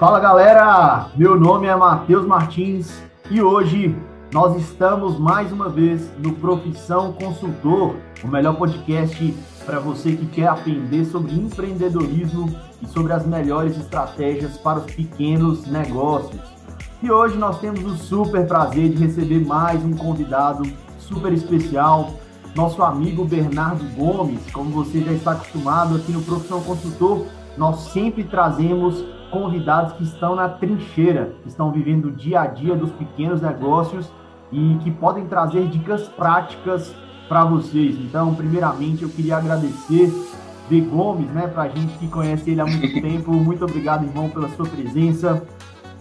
Fala galera, meu nome é Matheus Martins e hoje nós estamos mais uma vez no Profissão Consultor, o melhor podcast para você que quer aprender sobre empreendedorismo e sobre as melhores estratégias para os pequenos negócios. E hoje nós temos o super prazer de receber mais um convidado super especial, nosso amigo Bernardo Gomes. Como você já está acostumado aqui no Profissão Consultor, nós sempre trazemos convidados que estão na trincheira, que estão vivendo o dia a dia dos pequenos negócios e que podem trazer dicas práticas para vocês. Então, primeiramente, eu queria agradecer B. Gomes, né, para a gente que conhece ele há muito tempo. Muito obrigado, irmão, pela sua presença.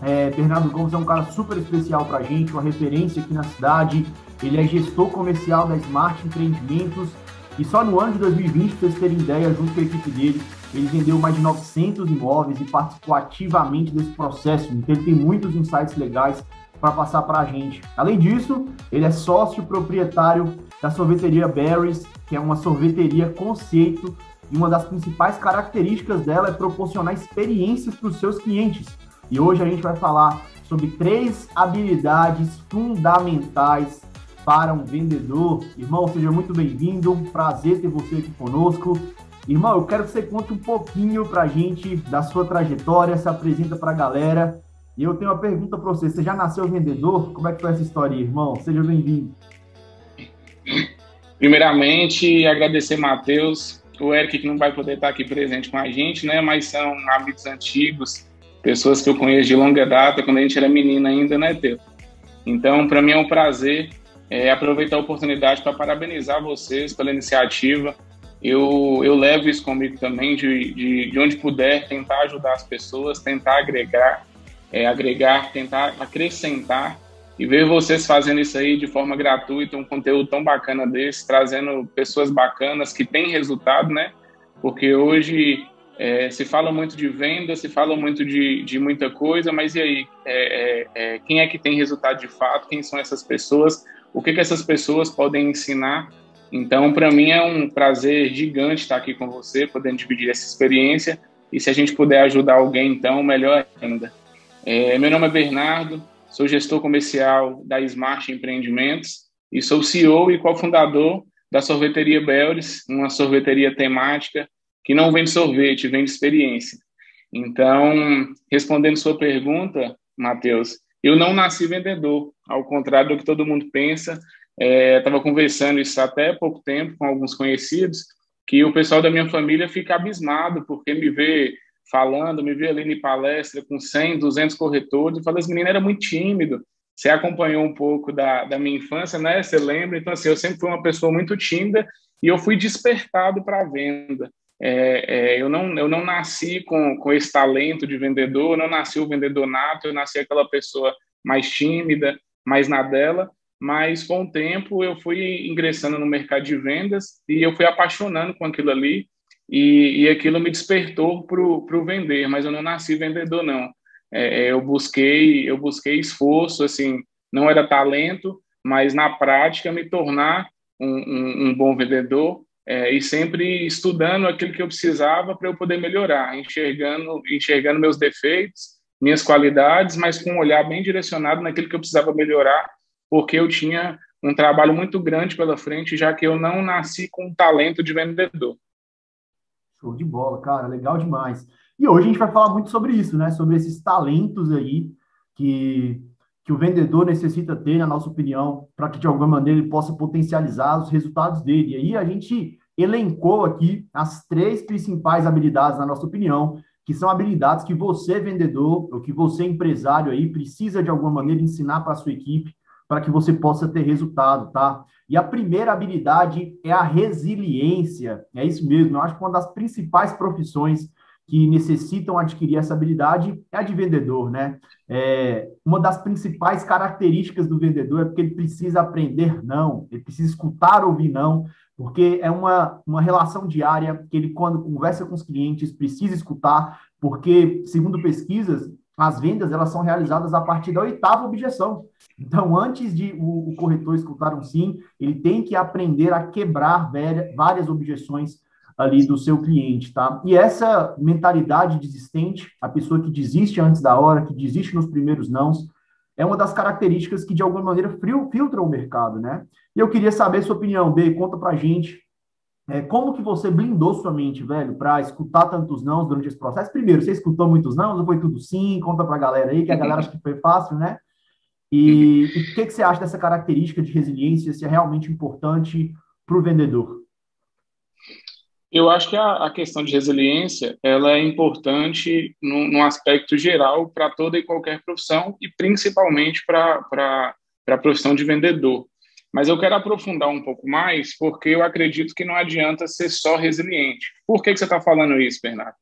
É, Bernardo Gomes é um cara super especial para a gente, uma referência aqui na cidade. Ele é gestor comercial da Smart Empreendimentos e só no ano de 2020, para vocês terem ideia, junto com a equipe dele, ele vendeu mais de 900 imóveis e participou ativamente desse processo. Então, ele tem muitos insights legais para passar para a gente. Além disso, ele é sócio proprietário da sorveteria Berries, que é uma sorveteria conceito e uma das principais características dela é proporcionar experiências para os seus clientes. E hoje a gente vai falar sobre três habilidades fundamentais para um vendedor. Irmão, seja muito bem-vindo. Prazer ter você aqui conosco. Irmão, eu quero que você conte um pouquinho para a gente da sua trajetória, se apresenta para a galera. E eu tenho uma pergunta para você. Você já nasceu vendedor? Como é que foi essa história, irmão? Seja bem-vindo. Primeiramente, agradecer Matheus, o Eric que não vai poder estar aqui presente com a gente, né? Mas são amigos antigos, pessoas que eu conheço de longa data, quando a gente era menino ainda, né, Teu? Então, para mim é um prazer é, aproveitar a oportunidade para parabenizar vocês pela iniciativa eu, eu levo isso comigo também, de, de, de onde puder, tentar ajudar as pessoas, tentar agregar, é, agregar, tentar acrescentar e ver vocês fazendo isso aí de forma gratuita, um conteúdo tão bacana desse, trazendo pessoas bacanas que têm resultado, né? Porque hoje é, se fala muito de venda, se fala muito de, de muita coisa, mas e aí? É, é, é quem é que tem resultado de fato? Quem são essas pessoas? O que, que essas pessoas podem ensinar então, para mim é um prazer gigante estar aqui com você, podendo dividir essa experiência. E se a gente puder ajudar alguém, então, melhor ainda. É, meu nome é Bernardo, sou gestor comercial da Smart Empreendimentos e sou CEO e cofundador da sorveteria Belres, uma sorveteria temática que não vende sorvete, vende experiência. Então, respondendo sua pergunta, Matheus, eu não nasci vendedor, ao contrário do que todo mundo pensa. Estava é, conversando isso até pouco tempo com alguns conhecidos, que o pessoal da minha família fica abismado porque me vê falando, me vê ali em palestra com 100, 200 corretores, e fala, esse menino era muito tímido, você acompanhou um pouco da, da minha infância, né? Você lembra? Então, assim, eu sempre fui uma pessoa muito tímida e eu fui despertado para a venda. É, é, eu, não, eu não nasci com, com esse talento de vendedor, eu não nasci o vendedor nato, eu nasci aquela pessoa mais tímida, mais na dela, mas com o tempo eu fui ingressando no mercado de vendas e eu fui apaixonando com aquilo ali e, e aquilo me despertou para o vender, mas eu não nasci vendedor não. É, é, eu busquei eu busquei esforço, assim, não era talento, mas na prática me tornar um, um, um bom vendedor é, e sempre estudando aquilo que eu precisava para eu poder melhorar, enxergando enxergando meus defeitos, minhas qualidades, mas com um olhar bem direcionado naquilo que eu precisava melhorar porque eu tinha um trabalho muito grande pela frente, já que eu não nasci com talento de vendedor. Show de bola, cara, legal demais. E hoje a gente vai falar muito sobre isso, né? Sobre esses talentos aí que, que o vendedor necessita ter, na nossa opinião, para que de alguma maneira ele possa potencializar os resultados dele. E aí a gente elencou aqui as três principais habilidades, na nossa opinião, que são habilidades que você, vendedor, ou que você, empresário aí, precisa de alguma maneira ensinar para a sua equipe para que você possa ter resultado, tá? E a primeira habilidade é a resiliência. É isso mesmo. Eu acho que uma das principais profissões que necessitam adquirir essa habilidade é a de vendedor, né? É, uma das principais características do vendedor é porque ele precisa aprender não, ele precisa escutar ouvir não, porque é uma, uma relação diária que ele, quando conversa com os clientes, precisa escutar, porque, segundo pesquisas, as vendas elas são realizadas a partir da oitava objeção. Então, antes de o, o corretor escutar um sim, ele tem que aprender a quebrar várias objeções ali do seu cliente, tá? E essa mentalidade desistente, a pessoa que desiste antes da hora, que desiste nos primeiros nãos, é uma das características que, de alguma maneira, filtram o mercado, né? E eu queria saber sua opinião, B, conta pra gente é, como que você blindou sua mente, velho, para escutar tantos nãos durante esse processo? Primeiro, você escutou muitos nãos ou foi tudo sim? Conta para a galera aí, que a galera acha que foi fácil, né? E o que, que você acha dessa característica de resiliência, se é realmente importante para o vendedor? Eu acho que a, a, questão de resiliência ela é importante no, no aspecto geral para toda e qualquer profissão e principalmente para a profissão de vendedor. Mas eu quero aprofundar um pouco mais, porque eu acredito que não adianta ser só resiliente. Por que, que você está falando isso, Bernardo?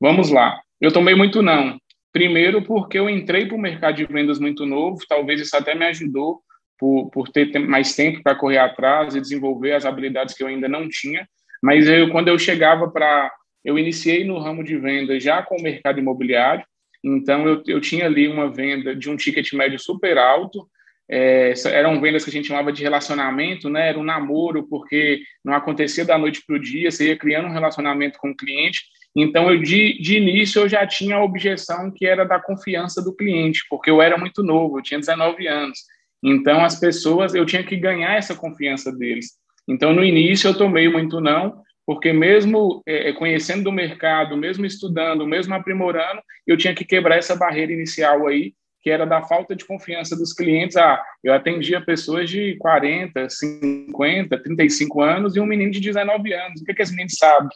Vamos lá. Eu tomei muito não. Primeiro, porque eu entrei para o mercado de vendas muito novo, talvez isso até me ajudou por, por ter mais tempo para correr atrás e desenvolver as habilidades que eu ainda não tinha. Mas eu, quando eu chegava para. Eu iniciei no ramo de venda já com o mercado imobiliário, então eu, eu tinha ali uma venda de um ticket médio super alto, é, eram vendas que a gente chamava de relacionamento, né? Era um namoro, porque não acontecia da noite para o dia, você ia criando um relacionamento com o cliente. Então, eu de, de início eu já tinha a objeção que era da confiança do cliente, porque eu era muito novo, eu tinha 19 anos. Então, as pessoas, eu tinha que ganhar essa confiança deles. Então, no início eu tomei muito não, porque mesmo é, conhecendo do mercado, mesmo estudando, mesmo aprimorando, eu tinha que quebrar essa barreira inicial aí que era da falta de confiança dos clientes. Ah, eu atendia pessoas de 40, 50, 35 anos e um menino de 19 anos. O que, que esse menino sabe?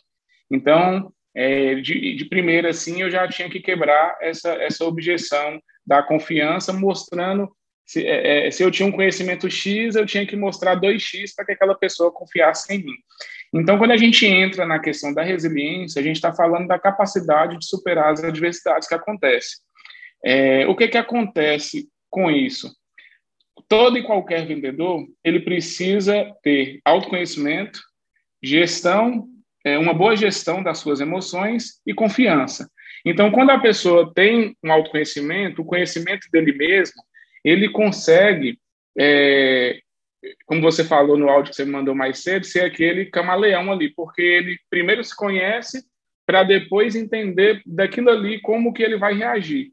Então, é, de, de primeira, assim, eu já tinha que quebrar essa, essa objeção da confiança, mostrando se, é, é se eu tinha um conhecimento X, eu tinha que mostrar 2X para que aquela pessoa confiasse em mim. Então, quando a gente entra na questão da resiliência, a gente está falando da capacidade de superar as adversidades que acontecem. É, o que, que acontece com isso? Todo e qualquer vendedor ele precisa ter autoconhecimento, gestão, é, uma boa gestão das suas emoções e confiança. Então, quando a pessoa tem um autoconhecimento, o conhecimento dele mesmo, ele consegue, é, como você falou no áudio que você me mandou mais cedo, ser aquele camaleão ali, porque ele primeiro se conhece para depois entender daquilo ali como que ele vai reagir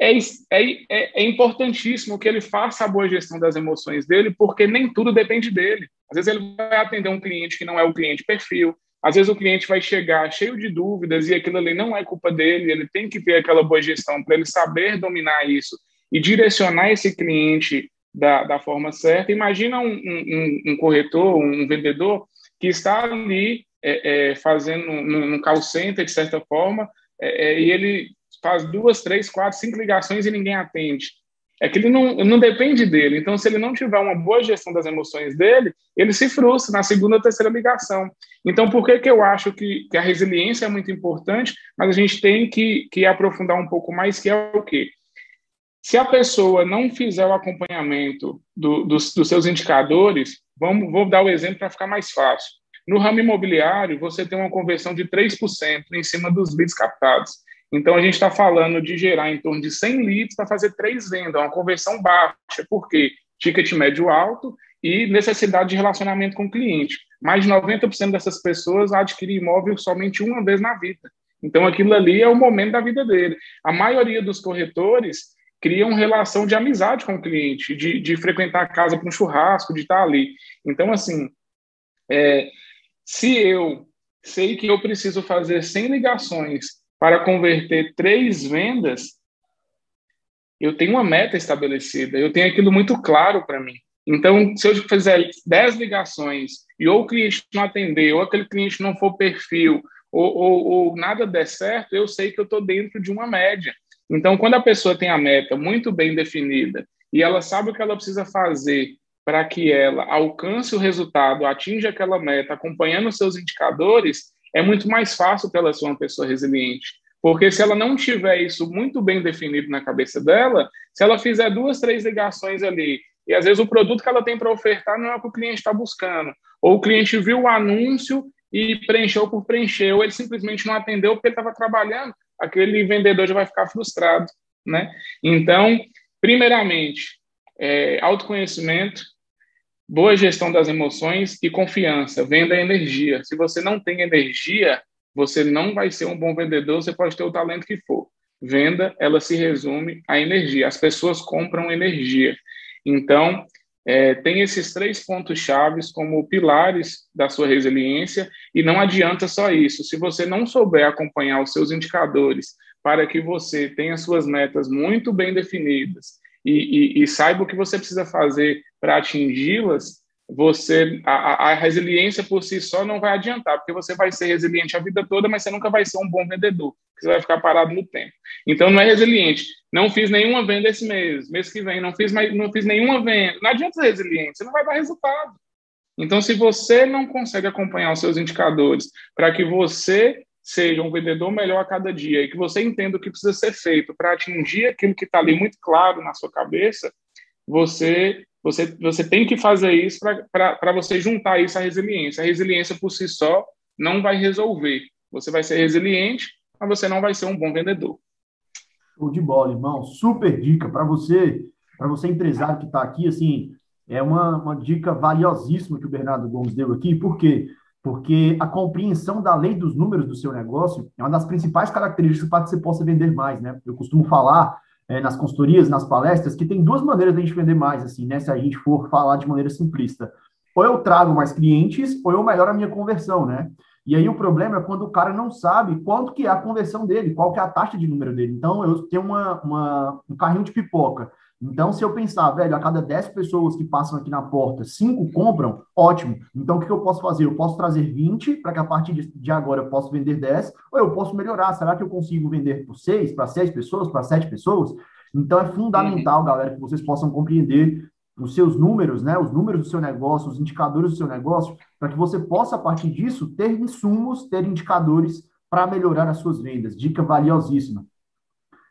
é, é, é, é, importantíssimo que ele faça a boa gestão das emoções dele, porque nem tudo depende dele. Às vezes ele vai atender um cliente que não é o cliente perfil, às vezes o cliente vai chegar cheio de dúvidas e aquilo ali não é culpa dele, ele tem que ter aquela boa gestão para ele saber dominar isso e direcionar esse cliente da, da forma certa. Imagina um, um, um corretor, um vendedor que está ali é, é, fazendo um, um call center, de certa forma, é, é e ele faz duas, três, quatro, cinco ligações e ninguém atende. É que ele não, não depende dele. Então, se ele não tiver uma boa gestão das emoções dele, ele se frustra na segunda ou terceira ligação. Então, por que, que eu acho que, que a resiliência é muito importante, mas a gente tem que, que aprofundar um pouco mais, que é o quê? Se a pessoa não fizer o acompanhamento do, dos, dos seus indicadores, vamos, vou dar o exemplo para ficar mais fácil. No ramo imobiliário, você tem uma conversão de 3% em cima dos leads captados. Então, a gente está falando de gerar em torno de 100 leads para fazer três vendas, uma conversão baixa, porque ticket médio alto e necessidade de relacionamento com o cliente. Mais de 90% dessas pessoas adquirem imóvel somente uma vez na vida. Então, aquilo ali é o momento da vida dele. A maioria dos corretores criam relação de amizade com o cliente, de, de frequentar a casa para um churrasco, de estar ali. Então, assim, é, se eu sei que eu preciso fazer 100 ligações para converter três vendas, eu tenho uma meta estabelecida, eu tenho aquilo muito claro para mim. Então, se eu fizer dez ligações e ou o cliente não atender, ou aquele cliente não for perfil, ou, ou, ou nada der certo, eu sei que eu estou dentro de uma média. Então, quando a pessoa tem a meta muito bem definida e ela sabe o que ela precisa fazer para que ela alcance o resultado, atinja aquela meta, acompanhando os seus indicadores, é muito mais fácil para ela ser uma pessoa resiliente. Porque se ela não tiver isso muito bem definido na cabeça dela, se ela fizer duas, três ligações ali, e às vezes o produto que ela tem para ofertar não é o que o cliente está buscando, ou o cliente viu o anúncio e preencheu por preencher, ou ele simplesmente não atendeu porque estava trabalhando, aquele vendedor já vai ficar frustrado, né? Então, primeiramente, é, autoconhecimento, boa gestão das emoções e confiança. Venda energia. Se você não tem energia, você não vai ser um bom vendedor, você pode ter o talento que for. Venda, ela se resume à energia. As pessoas compram energia. Então, é, tem esses três pontos chaves como pilares da sua resiliência e não adianta só isso. Se você não souber acompanhar os seus indicadores para que você tenha suas metas muito bem definidas e, e, e saiba o que você precisa fazer para atingi-las, você a, a, resiliência por si só não vai adiantar, porque você vai ser resiliente a vida toda, mas você nunca vai ser um bom vendedor, você vai ficar parado no tempo. Então não é resiliente. Não fiz nenhuma venda esse mês, mês que vem não fiz mais, não fiz nenhuma venda. Não adianta ser resiliente, você não vai dar resultado. Então se você não consegue acompanhar os seus indicadores para que você seja um vendedor melhor a cada dia e que você entenda o que precisa ser feito para atingir aquilo que está ali muito claro na sua cabeça, você você, você tem que fazer isso para você juntar isso à resiliência. A resiliência por si só não vai resolver. Você vai ser resiliente, mas você não vai ser um bom vendedor. Show de bola, irmão. Super dica para você, para você empresário que está aqui, assim, é uma, uma dica valiosíssima que o Bernardo Gomes deu aqui. Por quê? Porque a compreensão da lei dos números do seu negócio é uma das principais características para que você possa vender mais, né? Eu costumo falar é, nas consultorias, nas palestras, que tem duas maneiras de a gente vender mais, assim, né? Se a gente for falar de maneira simplista. Ou eu trago mais clientes, ou eu melhoro a minha conversão, né? E aí o problema é quando o cara não sabe quanto que é a conversão dele, qual que é a taxa de número dele. Então, eu tenho uma, uma um carrinho de pipoca. Então, se eu pensar, velho, a cada 10 pessoas que passam aqui na porta, 5 compram, ótimo. Então, o que eu posso fazer? Eu posso trazer 20 para que a partir de agora eu possa vender 10, ou eu posso melhorar. Será que eu consigo vender por 6, para 6 pessoas, para 7 pessoas? Então, é fundamental, uhum. galera, que vocês possam compreender os seus números, né, os números do seu negócio, os indicadores do seu negócio, para que você possa, a partir disso, ter insumos, ter indicadores para melhorar as suas vendas. Dica valiosíssima.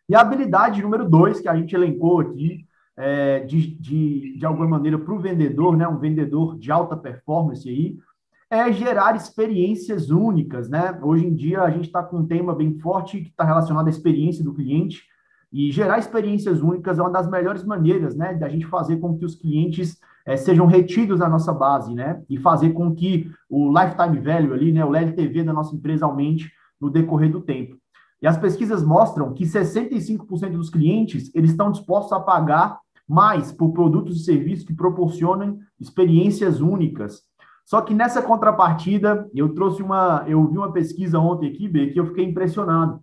E a habilidade número dois, que a gente elencou aqui, é, de, de, de alguma maneira, para o vendedor, né, um vendedor de alta performance aí, é gerar experiências únicas, né? Hoje em dia a gente está com um tema bem forte que está relacionado à experiência do cliente e gerar experiências únicas é uma das melhores maneiras, né, da gente fazer com que os clientes é, sejam retidos na nossa base, né, e fazer com que o lifetime value ali, né, o LTV da nossa empresa aumente no decorrer do tempo. E as pesquisas mostram que 65% dos clientes eles estão dispostos a pagar mais por produtos e serviços que proporcionam experiências únicas. Só que nessa contrapartida, eu trouxe uma, eu vi uma pesquisa ontem aqui, B, que eu fiquei impressionado.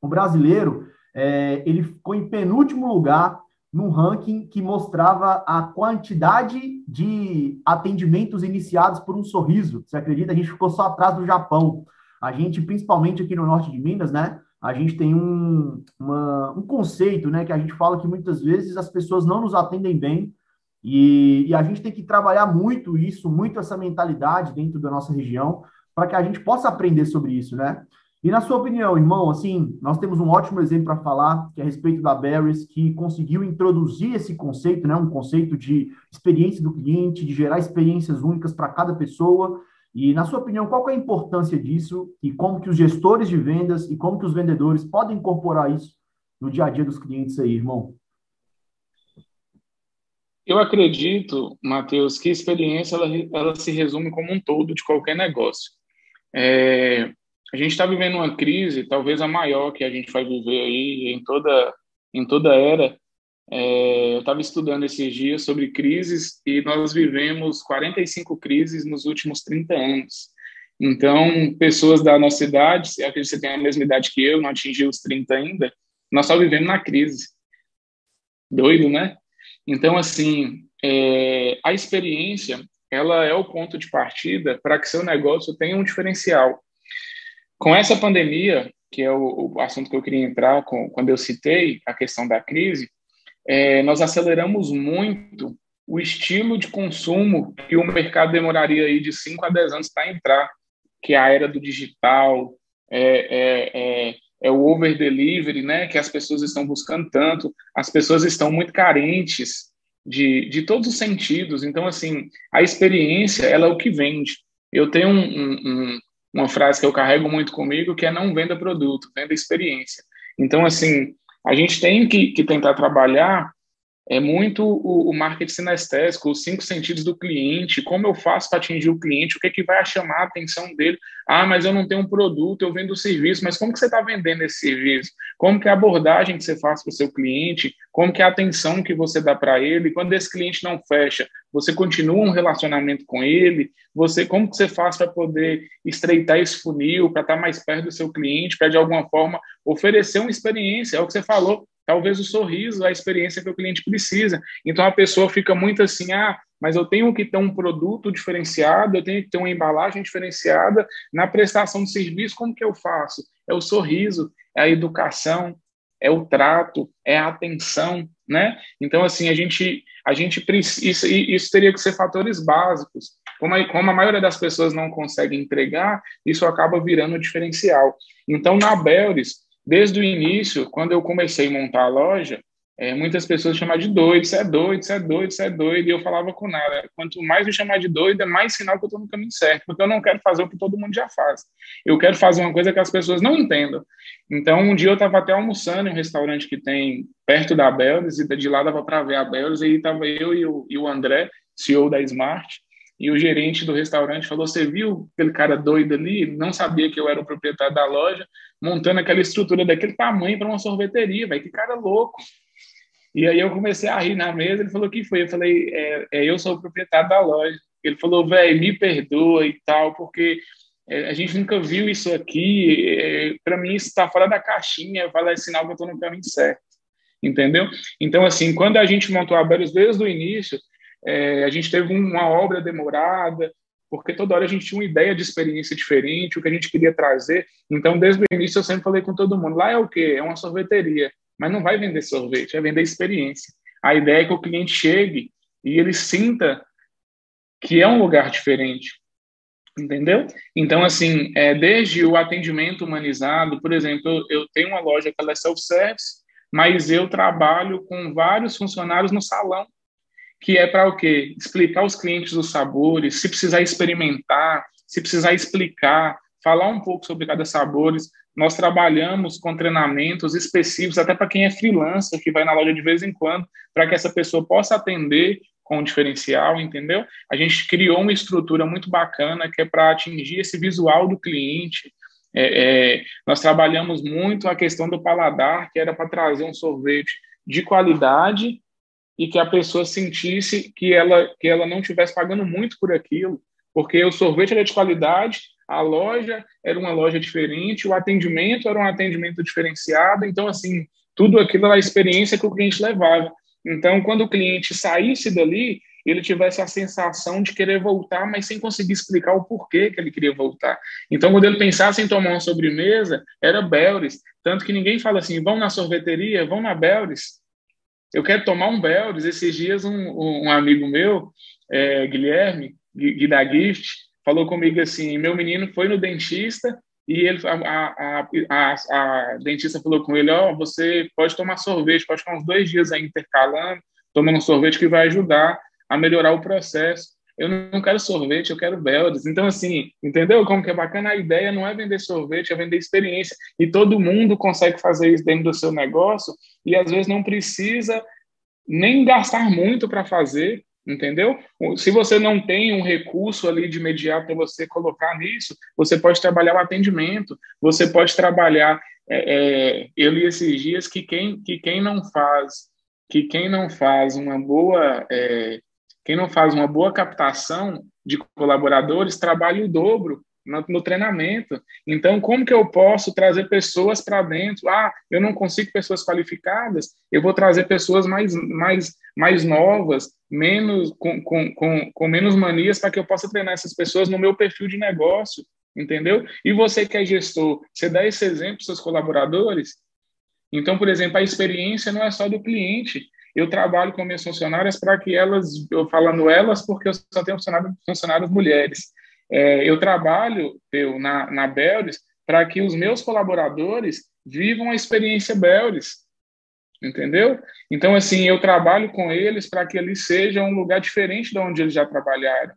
O brasileiro, é, ele ficou em penúltimo lugar num ranking que mostrava a quantidade de atendimentos iniciados por um sorriso. Você acredita? A gente ficou só atrás do Japão. A gente, principalmente aqui no norte de Minas, né? A gente tem um, uma, um conceito, né? Que a gente fala que muitas vezes as pessoas não nos atendem bem e, e a gente tem que trabalhar muito isso, muito essa mentalidade dentro da nossa região para que a gente possa aprender sobre isso, né? E na sua opinião, irmão, assim, nós temos um ótimo exemplo para falar, que é a respeito da Barry's, que conseguiu introduzir esse conceito, né, um conceito de experiência do cliente, de gerar experiências únicas para cada pessoa, e, na sua opinião, qual é a importância disso e como que os gestores de vendas e como que os vendedores podem incorporar isso no dia a dia dos clientes aí, irmão? Eu acredito, Matheus, que a experiência ela, ela se resume como um todo de qualquer negócio. É, a gente está vivendo uma crise, talvez a maior que a gente vai viver aí em toda em toda era, é, eu estava estudando esses dias sobre crises e nós vivemos 45 crises nos últimos 30 anos. Então, pessoas da nossa idade, se você tem a mesma idade que eu, não atingiu os 30 ainda, nós só vivemos na crise. Doido, né? Então, assim, é, a experiência, ela é o ponto de partida para que seu negócio tenha um diferencial. Com essa pandemia, que é o, o assunto que eu queria entrar com, quando eu citei a questão da crise, é, nós aceleramos muito o estilo de consumo que o mercado demoraria aí de 5 a 10 anos para entrar, que é a era do digital, é, é, é, é o over delivery, né, que as pessoas estão buscando tanto, as pessoas estão muito carentes de, de todos os sentidos. Então, assim, a experiência ela é o que vende. Eu tenho um, um, uma frase que eu carrego muito comigo, que é não venda produto, venda experiência. Então, assim, a gente tem que, que tentar trabalhar é muito o, o, marketing sinestésico, os cinco sentidos do cliente, como eu faço para atingir o cliente, o que, é que vai chamar a atenção dele. Ah, mas eu não tenho um produto, eu vendo serviço, mas como que você está vendendo esse serviço? Como que é a abordagem que você faz para o seu cliente? Como que é a atenção que você dá para ele? Quando esse cliente não fecha, você continua um relacionamento com ele? Você, como que você faz para poder estreitar esse funil, para estar tá mais perto do seu cliente, para de alguma forma oferecer uma experiência? É o que você falou, talvez o sorriso, a experiência que o cliente precisa. Então a pessoa fica muito assim, ah, mas eu tenho que ter um produto diferenciado, eu tenho que ter uma embalagem diferenciada na prestação de serviço, como que eu faço? É o sorriso, é a educação, é o trato, é a atenção, né? Então assim, a gente a gente precisa isso, teria que ser fatores básicos. Como a, como a maioria das pessoas não consegue entregar, isso acaba virando diferencial. Então, na Belris, Desde o início, quando eu comecei a montar a loja, é, muitas pessoas chamavam de doido, você é doido, você é doido, você é doido, e eu falava com nada. Quanto mais me chamar de doido, é mais sinal que eu estou no caminho certo, porque eu não quero fazer o que todo mundo já faz. Eu quero fazer uma coisa que as pessoas não entendam. Então, um dia eu estava até almoçando em um restaurante que tem perto da Beldes, e de lá dava para ver a Beldes, e aí estava eu e o, e o André, CEO da Smart, e o gerente do restaurante falou: Você viu aquele cara doido ali? Não sabia que eu era o proprietário da loja, montando aquela estrutura daquele tamanho para uma sorveteria, velho. Que cara louco. E aí eu comecei a rir na mesa. Ele falou: Que foi? Eu falei: é, é Eu sou o proprietário da loja. Ele falou: Velho, me perdoa e tal, porque é, a gente nunca viu isso aqui. É, para mim, isso está fora da caixinha. Vai dar sinal que eu estou no caminho certo. Entendeu? Então, assim, quando a gente montou a Belos desde o início é, a gente teve uma obra demorada, porque toda hora a gente tinha uma ideia de experiência diferente, o que a gente queria trazer. Então, desde o início, eu sempre falei com todo mundo: lá é o quê? É uma sorveteria, mas não vai vender sorvete, é vender experiência. A ideia é que o cliente chegue e ele sinta que é um lugar diferente. Entendeu? Então, assim, é, desde o atendimento humanizado, por exemplo, eu, eu tenho uma loja que é self-service, mas eu trabalho com vários funcionários no salão que é para o quê? Explicar aos clientes os sabores, se precisar experimentar, se precisar explicar, falar um pouco sobre cada sabor. Nós trabalhamos com treinamentos específicos, até para quem é freelancer, que vai na loja de vez em quando, para que essa pessoa possa atender com o diferencial, entendeu? A gente criou uma estrutura muito bacana que é para atingir esse visual do cliente. É, é, nós trabalhamos muito a questão do paladar, que era para trazer um sorvete de qualidade e que a pessoa sentisse que ela que ela não estivesse pagando muito por aquilo, porque o sorvete era de qualidade, a loja era uma loja diferente, o atendimento era um atendimento diferenciado, então assim, tudo aquilo era a experiência que o cliente levava. Então, quando o cliente saísse dali, ele tivesse a sensação de querer voltar, mas sem conseguir explicar o porquê que ele queria voltar. Então, quando ele pensasse em tomar uma sobremesa, era Belris. Tanto que ninguém fala assim, vão na sorveteria, vão na Belris eu quero tomar um Beldes. Esses dias, um, um amigo meu, é, Guilherme, Gui falou comigo assim: meu menino foi no dentista e ele, a, a, a, a dentista falou com ele: Ó, oh, você pode tomar sorvete, pode ficar uns dois dias aí intercalando, tomando sorvete que vai ajudar a melhorar o processo. Eu não quero sorvete, eu quero Beldes. Então, assim, entendeu como que é bacana? A ideia não é vender sorvete, é vender experiência. E todo mundo consegue fazer isso dentro do seu negócio e, às vezes, não precisa nem gastar muito para fazer, entendeu? Se você não tem um recurso ali de imediato para você colocar nisso, você pode trabalhar o atendimento, você pode trabalhar. É, é, eu li esses dias que quem, que quem não faz que quem não faz uma boa é, quem não faz uma boa captação de colaboradores trabalha o dobro no, no, treinamento. Então, como que eu posso trazer pessoas para dentro? Ah, eu não consigo pessoas qualificadas, eu vou trazer pessoas mais, mais, mais novas, menos com, com, com, com menos manias, para que eu possa treinar essas pessoas no meu perfil de negócio, entendeu? E você que é gestor, você dá esse exemplo para seus colaboradores? Então, por exemplo, a experiência não é só do cliente, eu trabalho com minhas funcionárias para que elas, eu falando elas, porque eu só tenho funcionários, funcionárias mulheres. É, eu trabalho eu, na, na para que os meus colaboradores vivam a experiência Belris, entendeu? Então, assim, eu trabalho com eles para que eles sejam um lugar diferente de onde eles já trabalharam,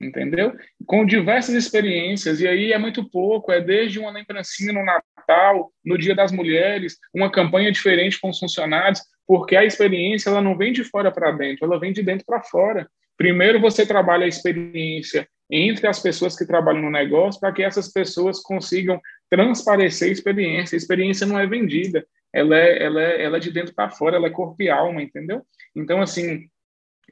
entendeu? Com diversas experiências, e aí é muito pouco, é desde uma lembrancinha no Natal, no Dia das Mulheres, uma campanha diferente com os funcionários, porque a experiência ela não vem de fora para dentro, ela vem de dentro para fora. Primeiro você trabalha a experiência entre as pessoas que trabalham no negócio para que essas pessoas consigam transparecer a experiência. A experiência não é vendida, ela é, ela é, ela é de dentro para fora, ela é corpo e alma, entendeu? Então, assim,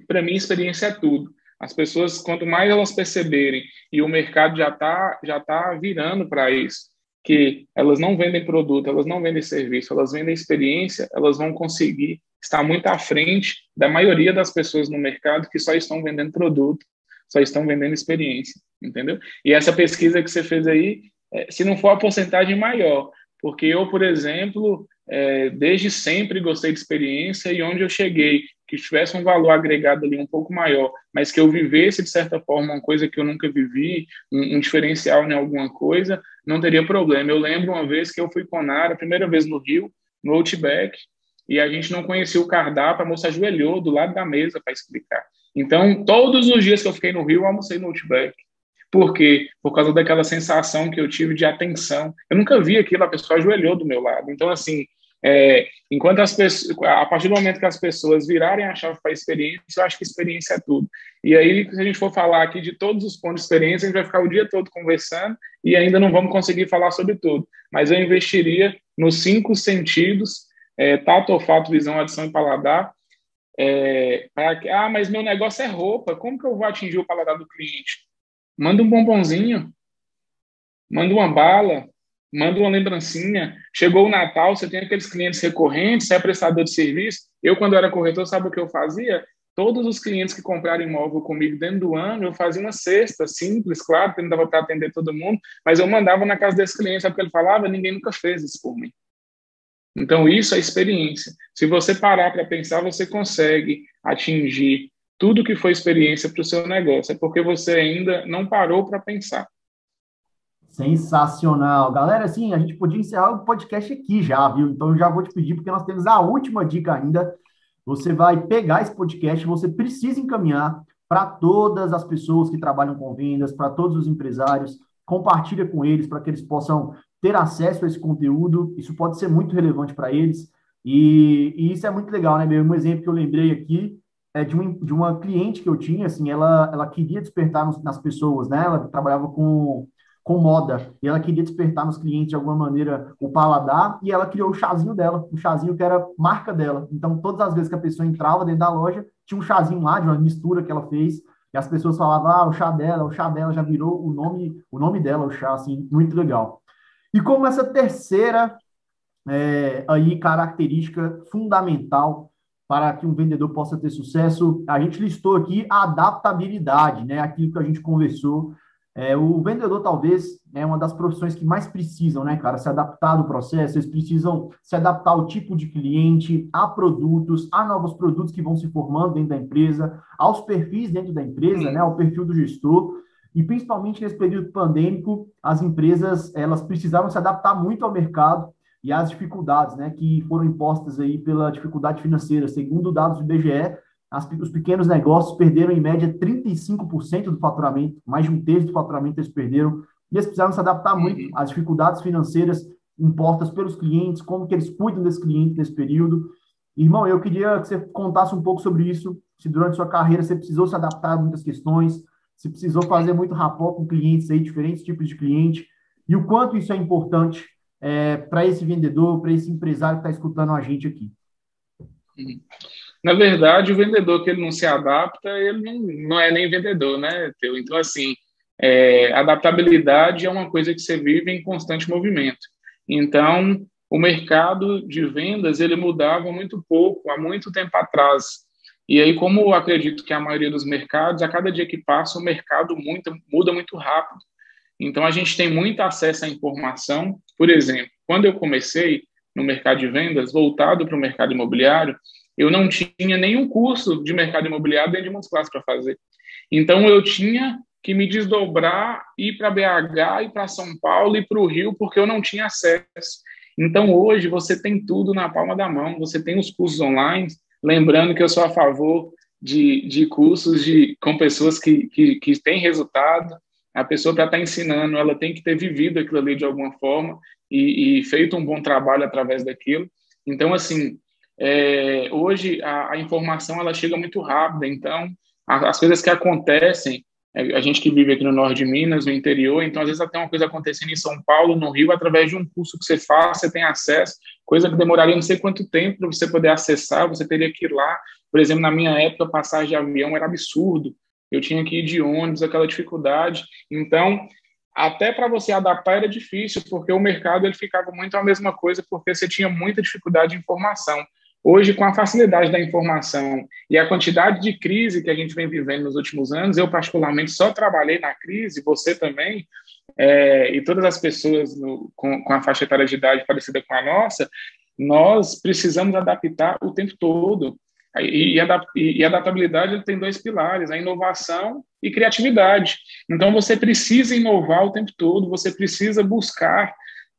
para mim, experiência é tudo. As pessoas, quanto mais elas perceberem, e o mercado já está já tá virando para isso, que elas não vendem produto, elas não vendem serviço, elas vendem experiência, elas vão conseguir estar muito à frente da maioria das pessoas no mercado que só estão vendendo produto, só estão vendendo experiência, entendeu? E essa pesquisa que você fez aí, é, se não for a porcentagem maior, porque eu, por exemplo, é, desde sempre gostei de experiência e onde eu cheguei, que tivesse um valor agregado ali um pouco maior, mas que eu vivesse, de certa forma, uma coisa que eu nunca vivi, um, um diferencial em alguma coisa, não teria problema. Eu lembro uma vez que eu fui com Nara, a primeira vez no Rio, no Outback, e a gente não conhecia o cardápio, a moça ajoelhou do lado da mesa para explicar. Então, todos os dias que eu fiquei no Rio, eu almocei no Outback. Por quê? Por causa daquela sensação que eu tive de atenção. Eu nunca vi aquilo, a pessoa ajoelhou do meu lado. Então, assim, é, enquanto as pessoas, a partir do momento que as pessoas virarem a chave para a experiência, eu acho que experiência é tudo. E aí, se a gente for falar aqui de todos os pontos de experiência, a gente vai ficar o dia todo conversando e ainda não vamos conseguir falar sobre tudo. Mas eu investiria nos cinco sentidos, é, tato, olfato, visão, adição e paladar, é, que, ah, mas meu negócio é roupa, como que eu vou atingir o paladar do cliente? Manda um bombonzinho, manda uma bala, manda uma lembrancinha. Chegou o Natal, você tem aqueles clientes recorrentes, você é prestador de serviço. Eu, quando era corretor, sabe o que eu fazia? Todos os clientes que compraram imóvel comigo dentro do ano, eu fazia uma cesta simples, claro, que não dava para atender todo mundo, mas eu mandava na casa desse cliente, sabe o que ele falava? Ninguém nunca fez isso por mim. Então, isso é experiência. Se você parar para pensar, você consegue atingir tudo que foi experiência para o seu negócio. É porque você ainda não parou para pensar. Sensacional. Galera, assim, a gente podia encerrar o podcast aqui já, viu? Então, eu já vou te pedir, porque nós temos a última dica ainda. Você vai pegar esse podcast, você precisa encaminhar para todas as pessoas que trabalham com vendas, para todos os empresários. Compartilha com eles para que eles possam ter acesso a esse conteúdo, isso pode ser muito relevante para eles, e, e, isso é muito legal, né? Um exemplo que eu lembrei aqui é de, um, de uma cliente que eu tinha, assim, ela, ela queria despertar nos, nas pessoas, né? Ela trabalhava com, com moda, e ela queria despertar nos clientes de alguma maneira o paladar, e ela criou o chazinho dela, o chazinho que era marca dela. Então, todas as vezes que a pessoa entrava dentro da loja, tinha um chazinho lá, de uma mistura que ela fez, e as pessoas falavam, ah, o chá dela, o chá dela já virou o nome, o nome dela, o chá, assim, muito legal. E como essa terceira é, aí característica fundamental para que um vendedor possa ter sucesso, a gente listou aqui a adaptabilidade, né? Aquilo que a gente conversou. É, o vendedor talvez é uma das profissões que mais precisam, né, cara, se adaptar do processo. Eles precisam se adaptar ao tipo de cliente, a produtos, a novos produtos que vão se formando dentro da empresa, aos perfis dentro da empresa, né, ao perfil do gestor. E principalmente nesse período pandêmico, as empresas elas precisaram se adaptar muito ao mercado e às dificuldades, né, que foram impostas aí pela dificuldade financeira. Segundo dados do IBGE, as, os pequenos negócios perderam em média 35% do faturamento, mais de um terço do faturamento eles perderam. E eles precisaram se adaptar muito às dificuldades financeiras impostas pelos clientes, como que eles cuidam desse cliente nesse período. Irmão, eu queria que você contasse um pouco sobre isso, se durante sua carreira você precisou se adaptar a muitas questões, se precisou fazer muito rapport com clientes aí, diferentes tipos de cliente, e o quanto isso é importante é, para esse vendedor, para esse empresário que está escutando a gente aqui. Uhum. Na verdade, o vendedor que ele não se adapta, ele não, não é nem vendedor, né, Teu? Então, assim, é, adaptabilidade é uma coisa que você vive em constante movimento. Então, o mercado de vendas, ele mudava muito pouco, há muito tempo atrás. E aí, como eu acredito que a maioria dos mercados, a cada dia que passa, o mercado muda, muda muito rápido. Então, a gente tem muito acesso à informação. Por exemplo, quando eu comecei no mercado de vendas, voltado para o mercado imobiliário, eu não tinha nenhum curso de mercado imobiliário dentro de Montes para fazer. Então, eu tinha que me desdobrar, ir para BH, ir para São Paulo e para o Rio, porque eu não tinha acesso. Então, hoje, você tem tudo na palma da mão. Você tem os cursos online, Lembrando que eu sou a favor de, de cursos de, com pessoas que, que, que têm resultado. A pessoa, para estar tá ensinando, ela tem que ter vivido aquilo ali de alguma forma e, e feito um bom trabalho através daquilo. Então, assim, é, hoje a, a, informação ela chega muito rápida, então a, as coisas que acontecem, é, a gente que vive aqui no norte de Minas, no interior, então às vezes até uma coisa acontecendo em São Paulo, no Rio, através de um curso que você faz, você tem acesso, coisa que demoraria não sei quanto tempo para você poder acessar, você teria que ir lá. Por exemplo, na minha época, passagem de avião era absurdo, eu tinha que ir de ônibus, aquela dificuldade. Então, até para você adaptar era difícil, porque o mercado ele ficava muito a mesma coisa, porque você tinha muita dificuldade de informação. Hoje, com a facilidade da informação e a quantidade de crise que a gente vem vivendo nos últimos anos, eu particularmente só trabalhei na crise, você também, é, e todas as pessoas no, com, com a faixa etária de idade parecida com a nossa, nós precisamos adaptar o tempo todo. E, e, adaptabilidade tem dois pilares, a inovação e criatividade. Então, você precisa inovar o tempo todo, você precisa buscar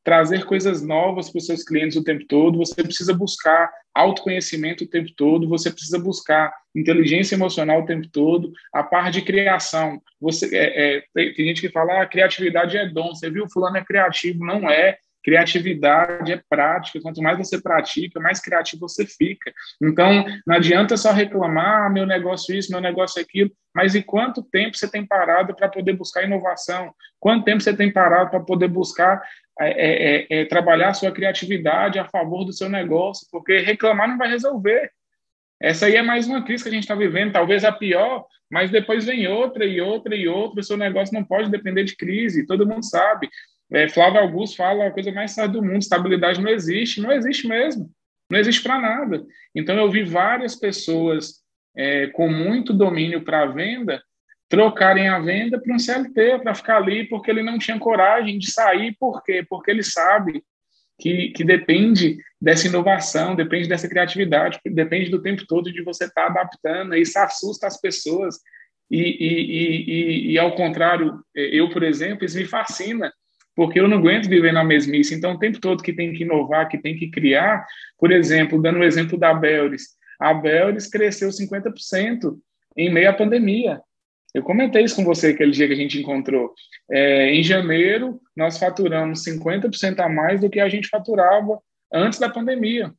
trazer coisas novas para os seus clientes o tempo todo, você precisa buscar autoconhecimento o tempo todo, você precisa buscar inteligência emocional o tempo todo, a parte de criação. Você, é, é, tem, tem, gente que fala, ah, criatividade é dom, você viu, fulano é criativo, não é, Criatividade é prática. Quanto mais você pratica, mais criativo você fica. Então, não adianta só reclamar, ah, meu negócio isso, meu negócio aquilo. Mas e quanto tempo você tem parado para poder buscar inovação? Quanto tempo você tem parado para poder buscar é, é, é, é, trabalhar a sua criatividade a favor do seu negócio? Porque reclamar não vai resolver. Essa aí é mais uma crise que a gente está vivendo, talvez a pior, mas depois vem outra e outra e outra. O seu negócio não pode depender de crise, todo mundo sabe. É, Flávio Augusto fala a coisa mais séria do mundo: estabilidade não existe. Não existe mesmo. Não existe para nada. Então, eu vi várias pessoas é, com muito domínio para a venda trocarem a venda para um CLT, para ficar ali, porque ele não tinha coragem de sair. Por quê? Porque ele sabe que, que depende dessa inovação, depende dessa criatividade, depende do tempo todo de você estar tá adaptando. Isso assusta as pessoas. E, e, e, e, ao contrário, eu, por exemplo, isso me fascina, porque eu não aguento viver na mesmice. Então, o tempo todo que tem que inovar, que tem que criar, por exemplo, dando o um exemplo da Belris, a Belris cresceu 50% em meio à pandemia. Eu comentei isso com você aquele dia que a gente encontrou. É, em janeiro, nós faturamos 50% a mais do que a gente faturava antes da pandemia,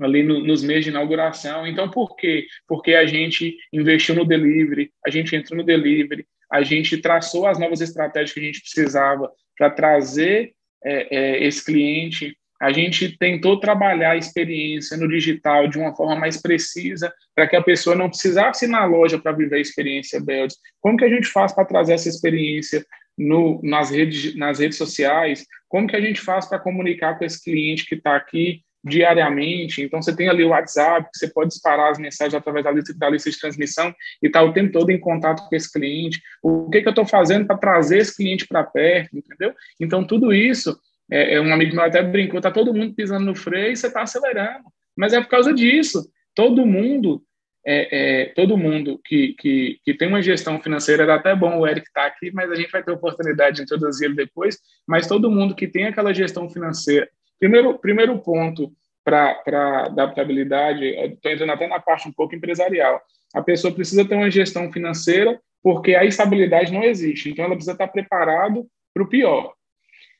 ali no, nos meses de inauguração. Então, por quê? Porque a gente investiu no delivery, a gente entrou no delivery, a gente traçou as novas estratégias que a gente precisava para trazer é, é, esse cliente. A gente tentou trabalhar a experiência no digital de uma forma mais precisa, para que a pessoa não precisasse ir na loja para viver a experiência Beldes. Como que a gente faz para trazer essa experiência no, nas, redes, nas redes sociais? Como que a gente faz para comunicar com esse cliente que está aqui diariamente. Então, você tem ali o WhatsApp, você pode disparar as mensagens através da lista, da lista de transmissão e estar tá o tempo todo em contato com esse cliente. O que, que eu estou fazendo para trazer esse cliente para perto, entendeu? Então, tudo isso, é, é, um amigo meu até brincou, está todo mundo pisando no freio e você está acelerando. Mas é por causa disso. Todo mundo, é, é, todo mundo que, que, que tem uma gestão financeira, era até bom o Eric estar tá aqui, mas a gente vai ter oportunidade de introduzir ele depois, mas todo mundo que tem aquela gestão financeira Primeiro, primeiro ponto para adaptabilidade, estou entrando até na parte um pouco empresarial. A pessoa precisa ter uma gestão financeira, porque a estabilidade não existe. Então, ela precisa estar preparado para o pior.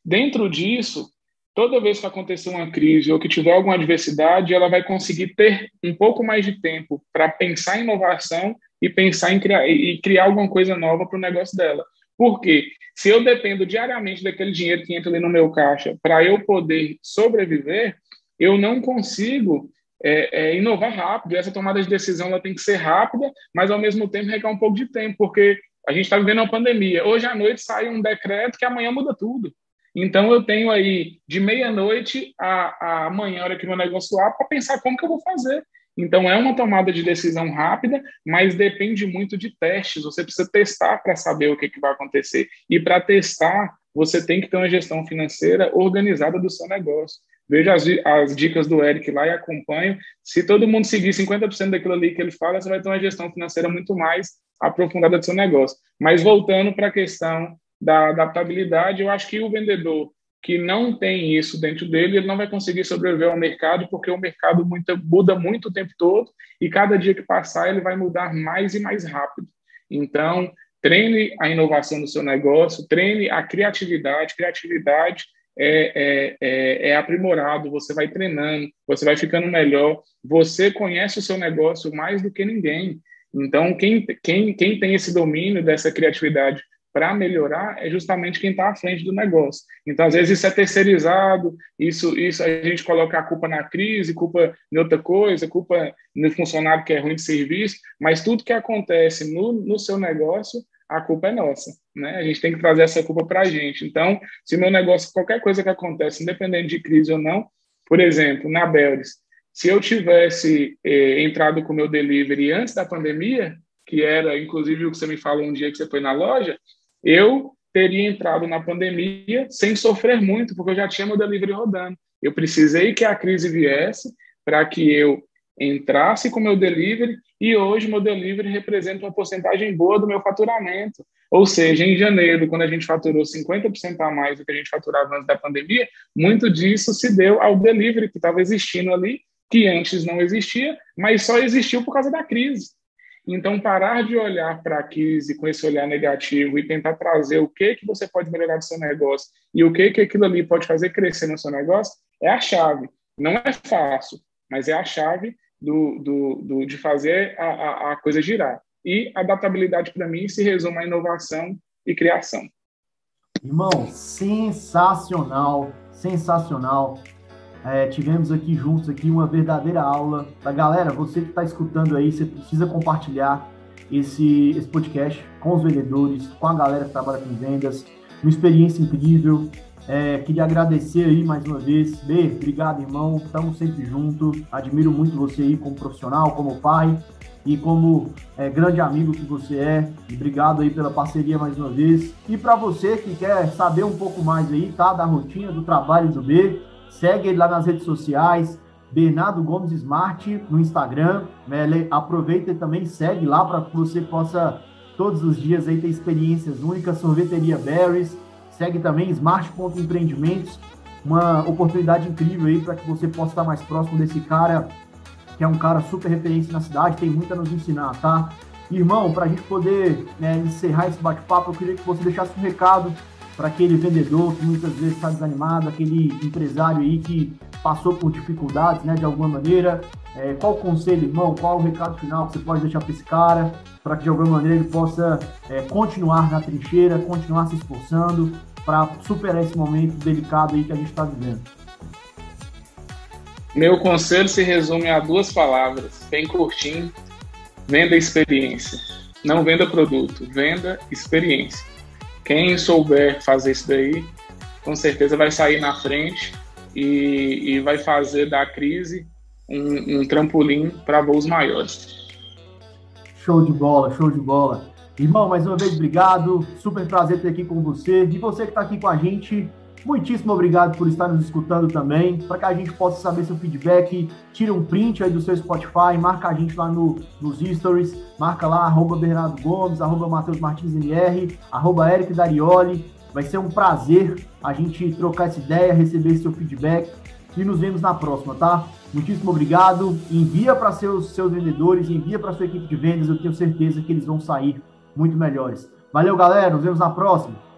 Dentro disso, toda vez que acontecer uma crise ou que tiver alguma adversidade, ela vai conseguir ter um pouco mais de tempo para pensar em inovação e pensar em criar, e criar alguma coisa nova para o negócio dela. Por quê? Se eu dependo diariamente daquele dinheiro que entra ali no meu caixa para eu poder sobreviver, eu não consigo é, é, inovar rápido. Essa tomada de decisão ela tem que ser rápida, mas ao mesmo tempo requer um pouco de tempo, porque a gente está vivendo uma pandemia. Hoje à noite sai um decreto que amanhã muda tudo. Então eu tenho aí de meia-noite a, a amanhã, hora que meu negócio abre, para pensar como que eu vou fazer. Então, é uma tomada de decisão rápida, mas depende muito de testes. Você precisa testar para saber o que, que vai acontecer. E para testar, você tem que ter uma gestão financeira organizada do seu negócio. Veja as, as dicas do Eric lá e acompanhe. Se todo mundo seguir 50% daquilo ali que ele fala, você vai ter uma gestão financeira muito mais aprofundada do seu negócio. Mas voltando para a questão da adaptabilidade, eu acho que o vendedor que não tem isso dentro dele, ele não vai conseguir sobreviver ao mercado, porque o mercado muda, muda muito o tempo todo e cada dia que passar ele vai mudar mais e mais rápido. Então, treine a inovação do seu negócio, treine a criatividade. Criatividade é, é, é, é, aprimorado, você vai treinando, você vai ficando melhor, você conhece o seu negócio mais do que ninguém. Então, quem, quem, quem tem esse domínio dessa criatividade para melhorar é justamente quem está à frente do negócio. Então, às vezes, isso é terceirizado, isso, isso a gente coloca a culpa na crise, culpa em outra coisa, culpa no funcionário que é ruim de serviço, mas tudo que acontece no, no seu negócio, a culpa é nossa. Né? A gente tem que trazer essa culpa para a gente. Então, se meu negócio, qualquer coisa que acontece, independente de crise ou não, por exemplo, na Beldes, se eu tivesse eh, entrado com o meu delivery antes da pandemia, que era inclusive o que você me falou um dia que você foi na loja, eu teria entrado na pandemia sem sofrer muito, porque eu já tinha meu delivery rodando. Eu precisei que a crise viesse para que eu entrasse com meu delivery e hoje meu delivery representa uma porcentagem boa do meu faturamento. Ou seja, em janeiro, quando a gente faturou 50% a mais do que a gente faturava antes da pandemia, muito disso se deu ao delivery que estava existindo ali, que antes não existia, mas só existiu por causa da crise. Então, parar de olhar para a crise com esse olhar negativo e tentar trazer o que que você pode melhorar do seu negócio e o que que aquilo ali pode fazer crescer no seu negócio é a chave. Não é fácil, mas é a chave do, do, do de fazer a, a, a coisa girar. E adaptabilidade, para mim, se resume a inovação e criação. Irmão, sensacional, sensacional. É, tivemos aqui juntos aqui uma verdadeira aula. Galera, você que está escutando aí, você precisa compartilhar esse, esse podcast com os vendedores, com a galera que trabalha com vendas. Uma experiência incrível. É, queria agradecer aí mais uma vez. B, obrigado, irmão. Estamos sempre juntos. Admiro muito você aí como profissional, como pai e como é, grande amigo que você é. Obrigado aí pela parceria mais uma vez. E para você que quer saber um pouco mais aí, tá, da rotina do trabalho do B, Segue ele lá nas redes sociais, Bernardo Gomes Smart no Instagram. Né? Aproveita e também segue lá para que você possa todos os dias aí ter experiências únicas. Sorveteria Berries. Segue também Smart.empreendimentos. Uma oportunidade incrível aí para que você possa estar mais próximo desse cara, que é um cara super referência na cidade, tem muito a nos ensinar, tá? Irmão, para a gente poder né, encerrar esse bate-papo, eu queria que você deixasse um recado para aquele vendedor que muitas vezes está desanimado, aquele empresário aí que passou por dificuldades, né, de alguma maneira. É, qual o conselho, irmão? Qual o recado final que você pode deixar para esse cara, para que de alguma maneira ele possa é, continuar na trincheira, continuar se esforçando para superar esse momento delicado aí que a gente está vivendo? Meu conselho se resume a duas palavras, bem curtinho: venda experiência. Não venda produto, venda experiência. Quem souber fazer isso daí, com certeza vai sair na frente e, e vai fazer da crise um, um trampolim para voos maiores. Show de bola, show de bola. Irmão, mais uma vez, obrigado. Super prazer ter aqui com você. E você que está aqui com a gente, Muitíssimo obrigado por estar nos escutando também. Para que a gente possa saber seu feedback, tire um print aí do seu Spotify, marca a gente lá no, nos stories, marca lá, arroba Bernardo Gomes, arroba Matheus Martins MR, arroba Eric Darioli. Vai ser um prazer a gente trocar essa ideia, receber seu feedback e nos vemos na próxima, tá? Muitíssimo obrigado. Envia para seus, seus vendedores, envia para sua equipe de vendas, eu tenho certeza que eles vão sair muito melhores. Valeu, galera. Nos vemos na próxima.